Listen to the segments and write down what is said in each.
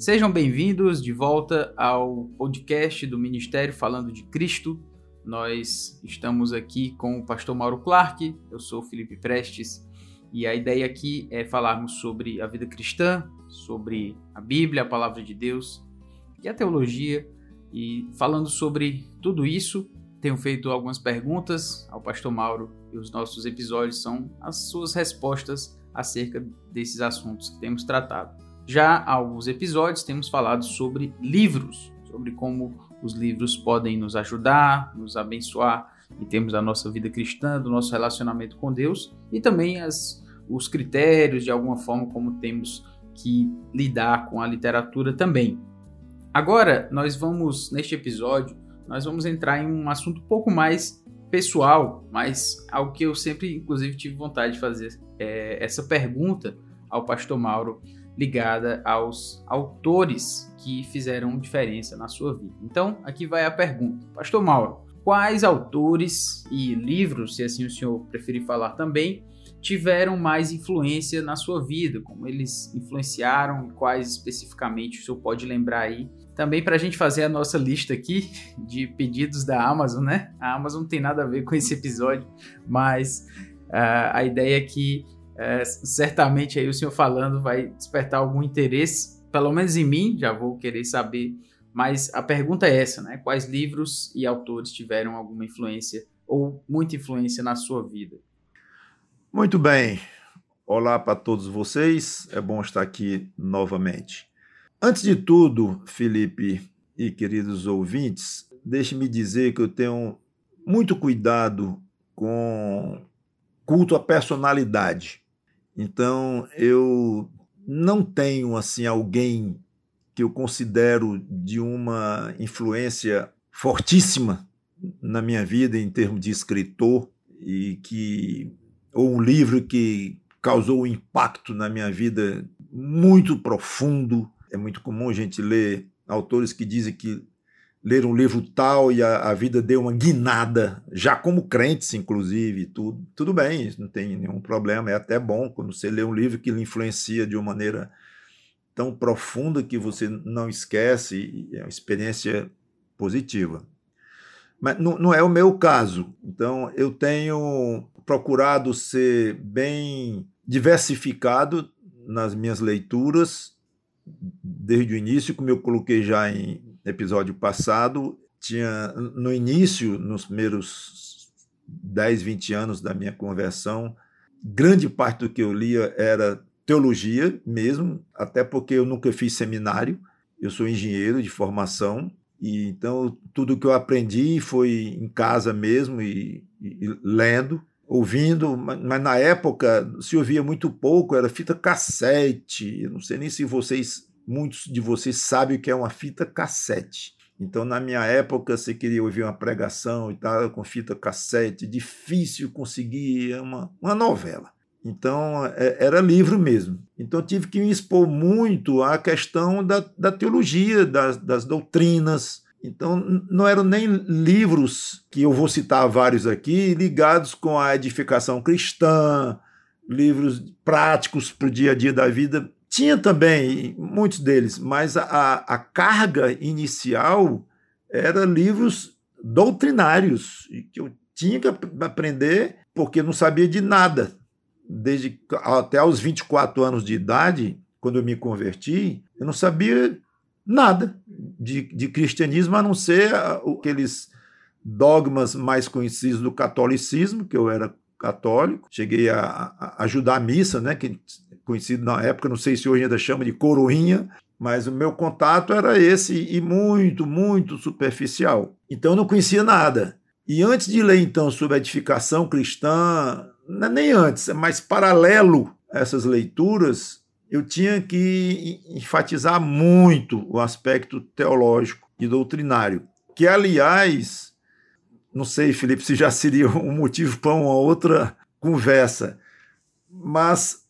Sejam bem-vindos de volta ao podcast do Ministério Falando de Cristo. Nós estamos aqui com o pastor Mauro Clark, eu sou Felipe Prestes, e a ideia aqui é falarmos sobre a vida cristã, sobre a Bíblia, a palavra de Deus e a teologia. E falando sobre tudo isso, tenho feito algumas perguntas ao pastor Mauro e os nossos episódios são as suas respostas acerca desses assuntos que temos tratado. Já há alguns episódios temos falado sobre livros, sobre como os livros podem nos ajudar, nos abençoar em termos da nossa vida cristã, do nosso relacionamento com Deus e também as, os critérios, de alguma forma, como temos que lidar com a literatura também. Agora, nós vamos, neste episódio, nós vamos entrar em um assunto um pouco mais pessoal, mas algo que eu sempre, inclusive, tive vontade de fazer é, essa pergunta ao pastor Mauro ligada aos autores que fizeram diferença na sua vida. Então, aqui vai a pergunta. Pastor Mauro, quais autores e livros, se assim o senhor preferir falar também, tiveram mais influência na sua vida? Como eles influenciaram e quais especificamente o senhor pode lembrar aí? Também para a gente fazer a nossa lista aqui de pedidos da Amazon, né? A Amazon não tem nada a ver com esse episódio, mas uh, a ideia é que é, certamente aí o senhor falando vai despertar algum interesse, pelo menos em mim, já vou querer saber. Mas a pergunta é essa, né? Quais livros e autores tiveram alguma influência ou muita influência na sua vida? Muito bem. Olá para todos vocês. É bom estar aqui novamente. Antes de tudo, Felipe e queridos ouvintes, deixe-me dizer que eu tenho muito cuidado com culto à personalidade. Então, eu não tenho assim alguém que eu considero de uma influência fortíssima na minha vida em termos de escritor e que ou um livro que causou um impacto na minha vida muito profundo. É muito comum a gente ler autores que dizem que ler um livro tal e a, a, vida deu uma guinada, já como crentes, inclusive, tudo. Tudo bem, não tem nenhum problema, é até bom quando você lê um livro que lhe influencia de uma maneira tão profunda que você não esquece, é uma experiência positiva. Mas não, não é o meu caso. Então, eu tenho procurado ser bem diversificado nas minhas leituras desde o início, como eu coloquei já em episódio passado, tinha no início, nos primeiros 10, 20 anos da minha conversão, grande parte do que eu lia era teologia mesmo, até porque eu nunca fiz seminário, eu sou engenheiro de formação, e então tudo que eu aprendi foi em casa mesmo e, e, lendo, ouvindo, mas, mas, na época se ouvia muito pouco, era fita cassete, eu não sei nem se vocês muitos de vocês sabem o que é uma fita cassete. Então, na minha época, você queria ouvir uma pregação e tal, com fita cassete, difícil conseguir uma, uma novela. Então, é, era livro mesmo. Então, tive que me expor muito à questão da, da teologia, das, das doutrinas. Então, não eram nem livros, que eu vou citar vários aqui, ligados com a edificação cristã, livros práticos para o dia a dia da vida. Tinha também muitos deles, mas a, a carga inicial era livros doutrinários, que eu tinha que aprender porque não sabia de nada. Desde até aos 24 anos de idade, quando eu me converti, eu não sabia nada de, de cristianismo, a não ser aqueles dogmas mais conhecidos do catolicismo, que eu era católico. Cheguei a, a ajudar a missa, né, que conhecido na época, não sei se hoje ainda chama de coroinha, mas o meu contato era esse e muito, muito superficial. Então eu não conhecia nada. E antes de ler então sobre a edificação cristã, é nem antes, mas paralelo a essas leituras, eu tinha que enfatizar muito o aspecto teológico e doutrinário, que aliás, não sei, Felipe, se já seria um motivo para uma outra conversa, mas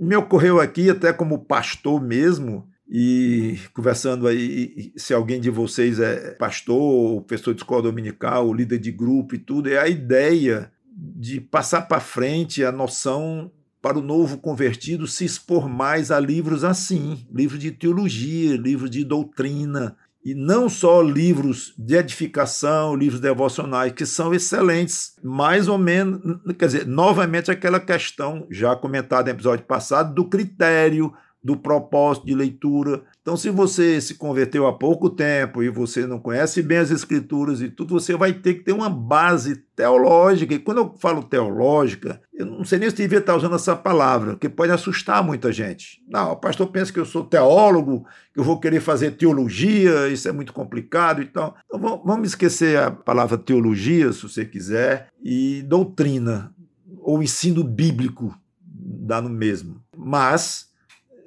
me ocorreu aqui, até como pastor mesmo, e conversando aí, se alguém de vocês é pastor, professor de escola dominical, líder de grupo e tudo, é a ideia de passar para frente a noção para o novo convertido se expor mais a livros assim, livros de teologia, livros de doutrina, e não só livros de edificação, livros devocionais, que são excelentes, mais ou menos, quer dizer, novamente aquela questão já comentada no episódio passado do critério, do propósito de leitura. Então, se você se converteu há pouco tempo e você não conhece bem as escrituras e tudo, você vai ter que ter uma base teológica. E quando eu falo teológica, eu não sei nem se devia estar usando essa palavra, porque pode assustar muita gente. Não, o pastor pensa que eu sou teólogo, que eu vou querer fazer teologia, isso é muito complicado e tal. Então, vamos esquecer a palavra teologia, se você quiser, e doutrina, ou ensino bíblico, dá no mesmo. Mas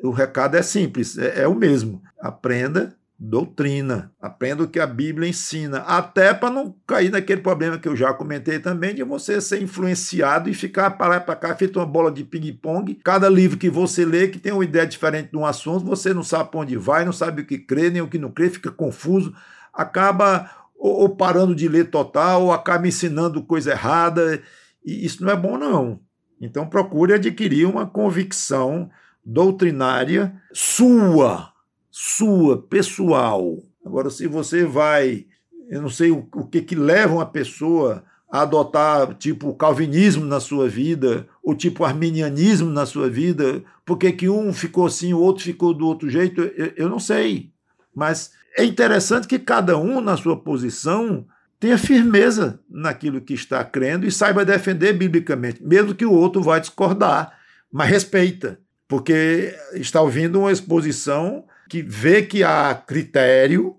o recado é simples, é, é o mesmo. Aprenda doutrina, aprenda o que a Bíblia ensina, até para não cair naquele problema que eu já comentei também, de você ser influenciado e ficar para lá para cá feito uma bola de ping-pong. Cada livro que você lê que tem uma ideia diferente de um assunto, você não sabe para onde vai, não sabe o que crê, nem o que não crê, fica confuso, acaba ou, ou parando de ler total, ou acaba ensinando coisa errada, e isso não é bom não. Então procure adquirir uma convicção doutrinária sua, sua, pessoal. Agora, se você vai, eu não sei o, o que, que leva uma pessoa a adotar tipo calvinismo na sua vida, ou tipo arminianismo na sua vida, porque que um ficou assim, o outro ficou do outro jeito, eu, eu não sei. Mas é interessante que cada um, na sua posição, tenha firmeza naquilo que está crendo e saiba defender biblicamente, mesmo que o outro vá discordar, mas respeita porque está ouvindo uma exposição que vê que há critério,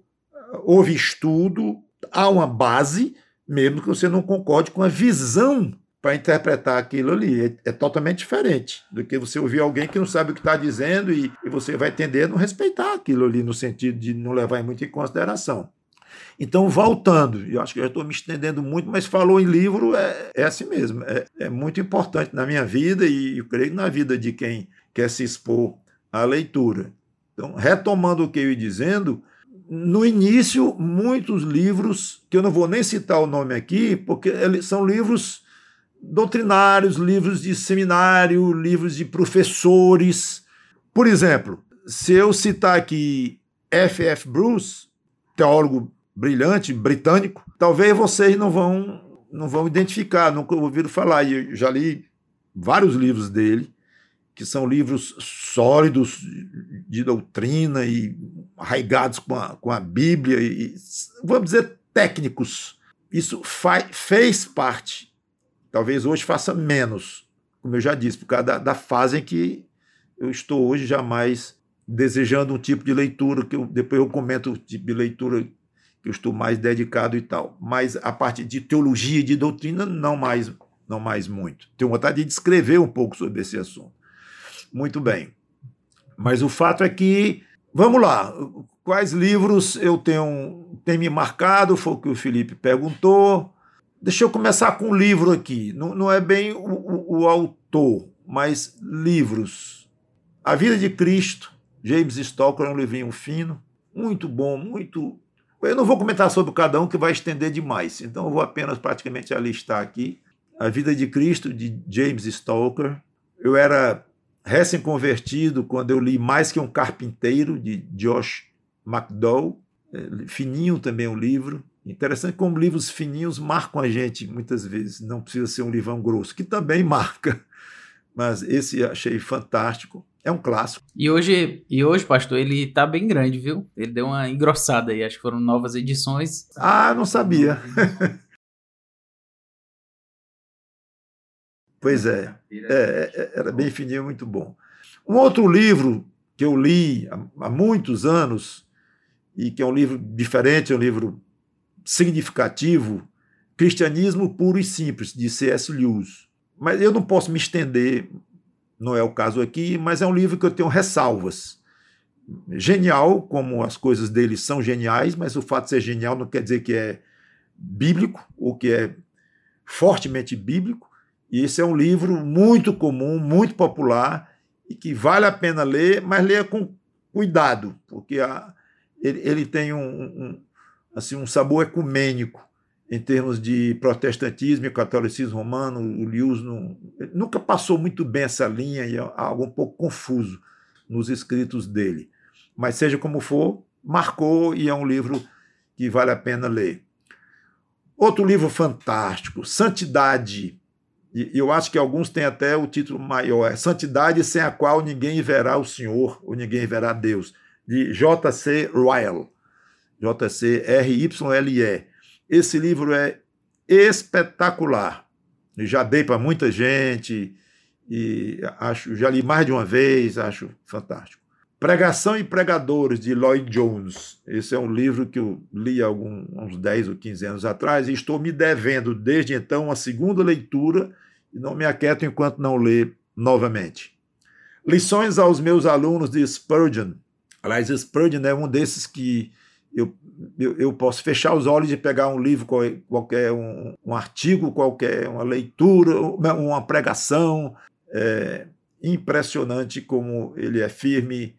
houve estudo, há uma base, mesmo que você não concorde com a visão para interpretar aquilo ali. É, é, totalmente diferente do que você ouvir alguém que não sabe o que está dizendo e, e, você vai tender a não respeitar aquilo ali, no sentido de não levar muito em consideração. Então, voltando, eu acho que já estou me estendendo muito, mas falou em livro, é, é assim mesmo. É, é muito importante na minha vida e eu creio na vida de quem quer se expor à leitura. Então, retomando o que eu ia dizendo, no início, muitos livros, que eu não vou nem citar o nome aqui, porque são livros doutrinários, livros de seminário, livros de professores. Por exemplo, se eu citar aqui F. F. Bruce, teólogo brilhante, britânico, talvez vocês não vão não vão identificar, nunca ouviram falar. Eu já li vários livros dele que são livros sólidos de doutrina e arraigados com a, com a Bíblia, e, vamos dizer, técnicos. Isso fez parte, talvez hoje faça menos, como eu já disse, por causa da, da fase em que eu estou hoje jamais desejando um tipo de leitura, que eu, depois eu comento o tipo de leitura que eu estou mais dedicado e tal. Mas a parte de teologia e de doutrina, não mais, não mais muito. Tenho vontade de escrever um pouco sobre esse assunto. Muito bem. Mas o fato é que, vamos lá, quais livros eu tenho, tenho me marcado? Foi o que o Felipe perguntou. Deixa eu começar com um livro aqui. Não, não é bem o, o, o autor, mas livros. A Vida de Cristo, James Stalker, é um livrinho fino, muito bom, muito. Eu não vou comentar sobre cada um, que vai estender demais, então eu vou apenas praticamente alistar aqui. A Vida de Cristo, de James Stalker. Eu era recém-convertido quando eu li Mais que um Carpinteiro, de Josh McDowell. É, fininho também o livro. Interessante como livros fininhos marcam a gente muitas vezes. Não precisa ser um livrão grosso, que também marca. Mas esse achei fantástico. É um clássico. E hoje, e hoje, pastor, ele tá bem grande, viu? Ele deu uma engrossada aí. Acho que foram novas edições. Ah, não sabia. Pois é. é, é era bem fininho, muito bom. Um outro livro que eu li há, muitos anos, e que é um livro diferente, é um livro significativo, Cristianismo Puro e Simples, de C.S. Lewis. Mas eu não posso me estender, não é o caso aqui, mas é um livro que eu tenho ressalvas. Genial, como as coisas dele são geniais, mas o fato de ser genial não quer dizer que é bíblico ou que é fortemente bíblico. E esse é um livro muito comum, muito popular e que vale a pena ler, mas leia com cuidado, porque a, ele, ele, tem um, um, assim, um sabor ecumênico. em termos de protestantismo e catolicismo romano, o Lewis não, nunca passou muito bem essa linha e é algo um pouco confuso nos escritos dele. Mas seja como for, marcou e é um livro que vale a pena ler. Outro livro fantástico, Santidade. E eu acho que alguns têm até o título maior, é Santidade sem a qual ninguém verá o Senhor ou ninguém verá Deus, de J.C. Ryle. J.C.R.Y.L.E. Esse livro é espetacular. Eu já dei para muita gente e acho, já li mais de uma vez, acho fantástico. Pregação e Pregadores, de Lloyd Jones. Esse é um livro que eu li há algum, uns 10 ou 15 anos atrás e estou me devendo desde então uma segunda leitura e não me aquieto enquanto não ler novamente. Lições aos meus alunos de Spurgeon. Aliás, Spurgeon é um desses que eu, eu, eu, posso fechar os olhos e pegar um livro qualquer, um, um artigo qualquer, uma leitura, uma pregação. É impressionante como ele é firme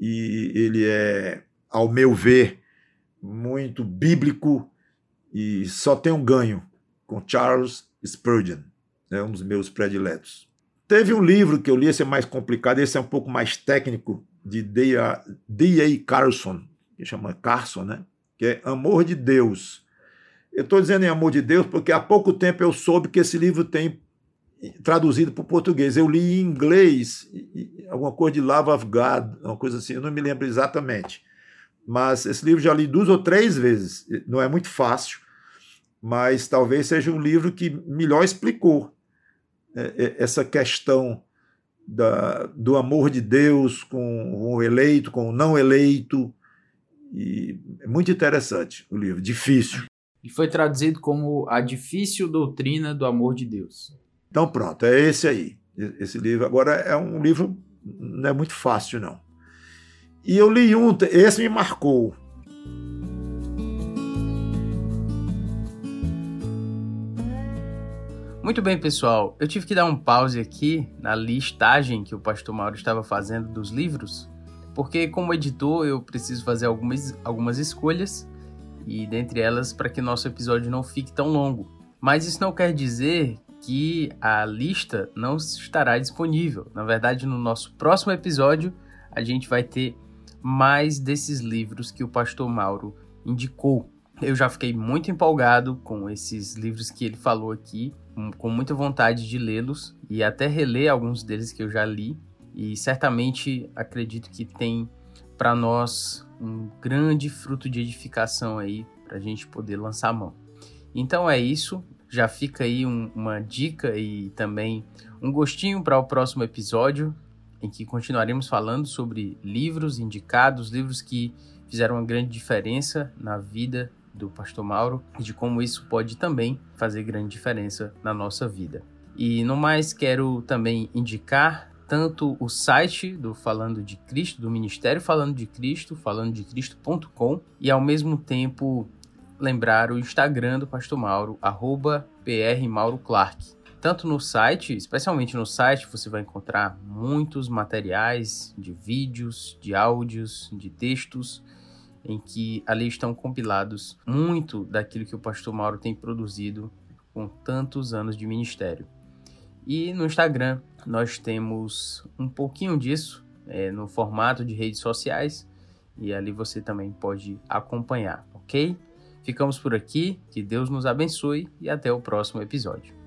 e ele é, ao meu ver, muito bíblico e só tem um ganho com Charles Spurgeon, é um dos meus prediletos. Teve um livro que eu li, esse é mais complicado, esse é um pouco mais técnico, de D.A. Carson, que chama Carson, né? que é Amor de Deus. Eu estou dizendo em Amor de Deus porque há pouco tempo eu soube que esse livro tem traduzido para o português. Eu li em inglês, alguma coisa de Love of God, uma coisa assim, eu não me lembro exatamente. Mas esse livro já li duas ou três vezes. Não é muito fácil, mas talvez seja um livro que melhor explicou essa questão da, do amor de Deus com o eleito, com o não eleito, e é muito interessante o livro, difícil. E foi traduzido como A Difícil Doutrina do Amor de Deus. Então pronto, é esse aí. Esse livro agora é um livro não é muito fácil não. E eu li um, esse me marcou. Muito bem, pessoal. Eu tive que dar um pause aqui na listagem que o pastor Mauro estava fazendo dos livros porque como editor eu preciso fazer algumas, algumas escolhas e dentre elas para que nosso episódio não fique tão longo. Mas isso não quer dizer que a lista não estará disponível. Na verdade, no nosso próximo episódio a gente vai ter mais desses livros que o pastor Mauro indicou. Eu já fiquei muito empolgado com esses livros que ele falou aqui, com muita vontade de lê-los e até reler alguns deles que eu já li e certamente acredito que tem para nós um grande fruto de edificação aí para a gente poder lançar a mão. Então é isso, já fica aí um, uma dica e também um gostinho para o próximo episódio, em que continuaremos falando sobre livros indicados, livros que fizeram uma grande diferença na vida do Pastor Mauro e de como isso pode também fazer grande diferença na nossa vida. E no mais, quero também indicar tanto o site do Falando de Cristo, do Ministério Falando de Cristo, falandodecristo.com, e ao mesmo tempo lembrar o Instagram do Pastor Mauro, arroba prmauroclark. Tanto no site, especialmente no site, você vai encontrar muitos materiais de vídeos, de áudios, de textos, em que ali estão compilados muito daquilo que o Pastor Mauro tem produzido com tantos anos de ministério. E no Instagram nós temos um pouquinho disso é, no formato de redes sociais e ali você também pode acompanhar, ok? Ficamos por aqui, que Deus nos abençoe e até o próximo episódio.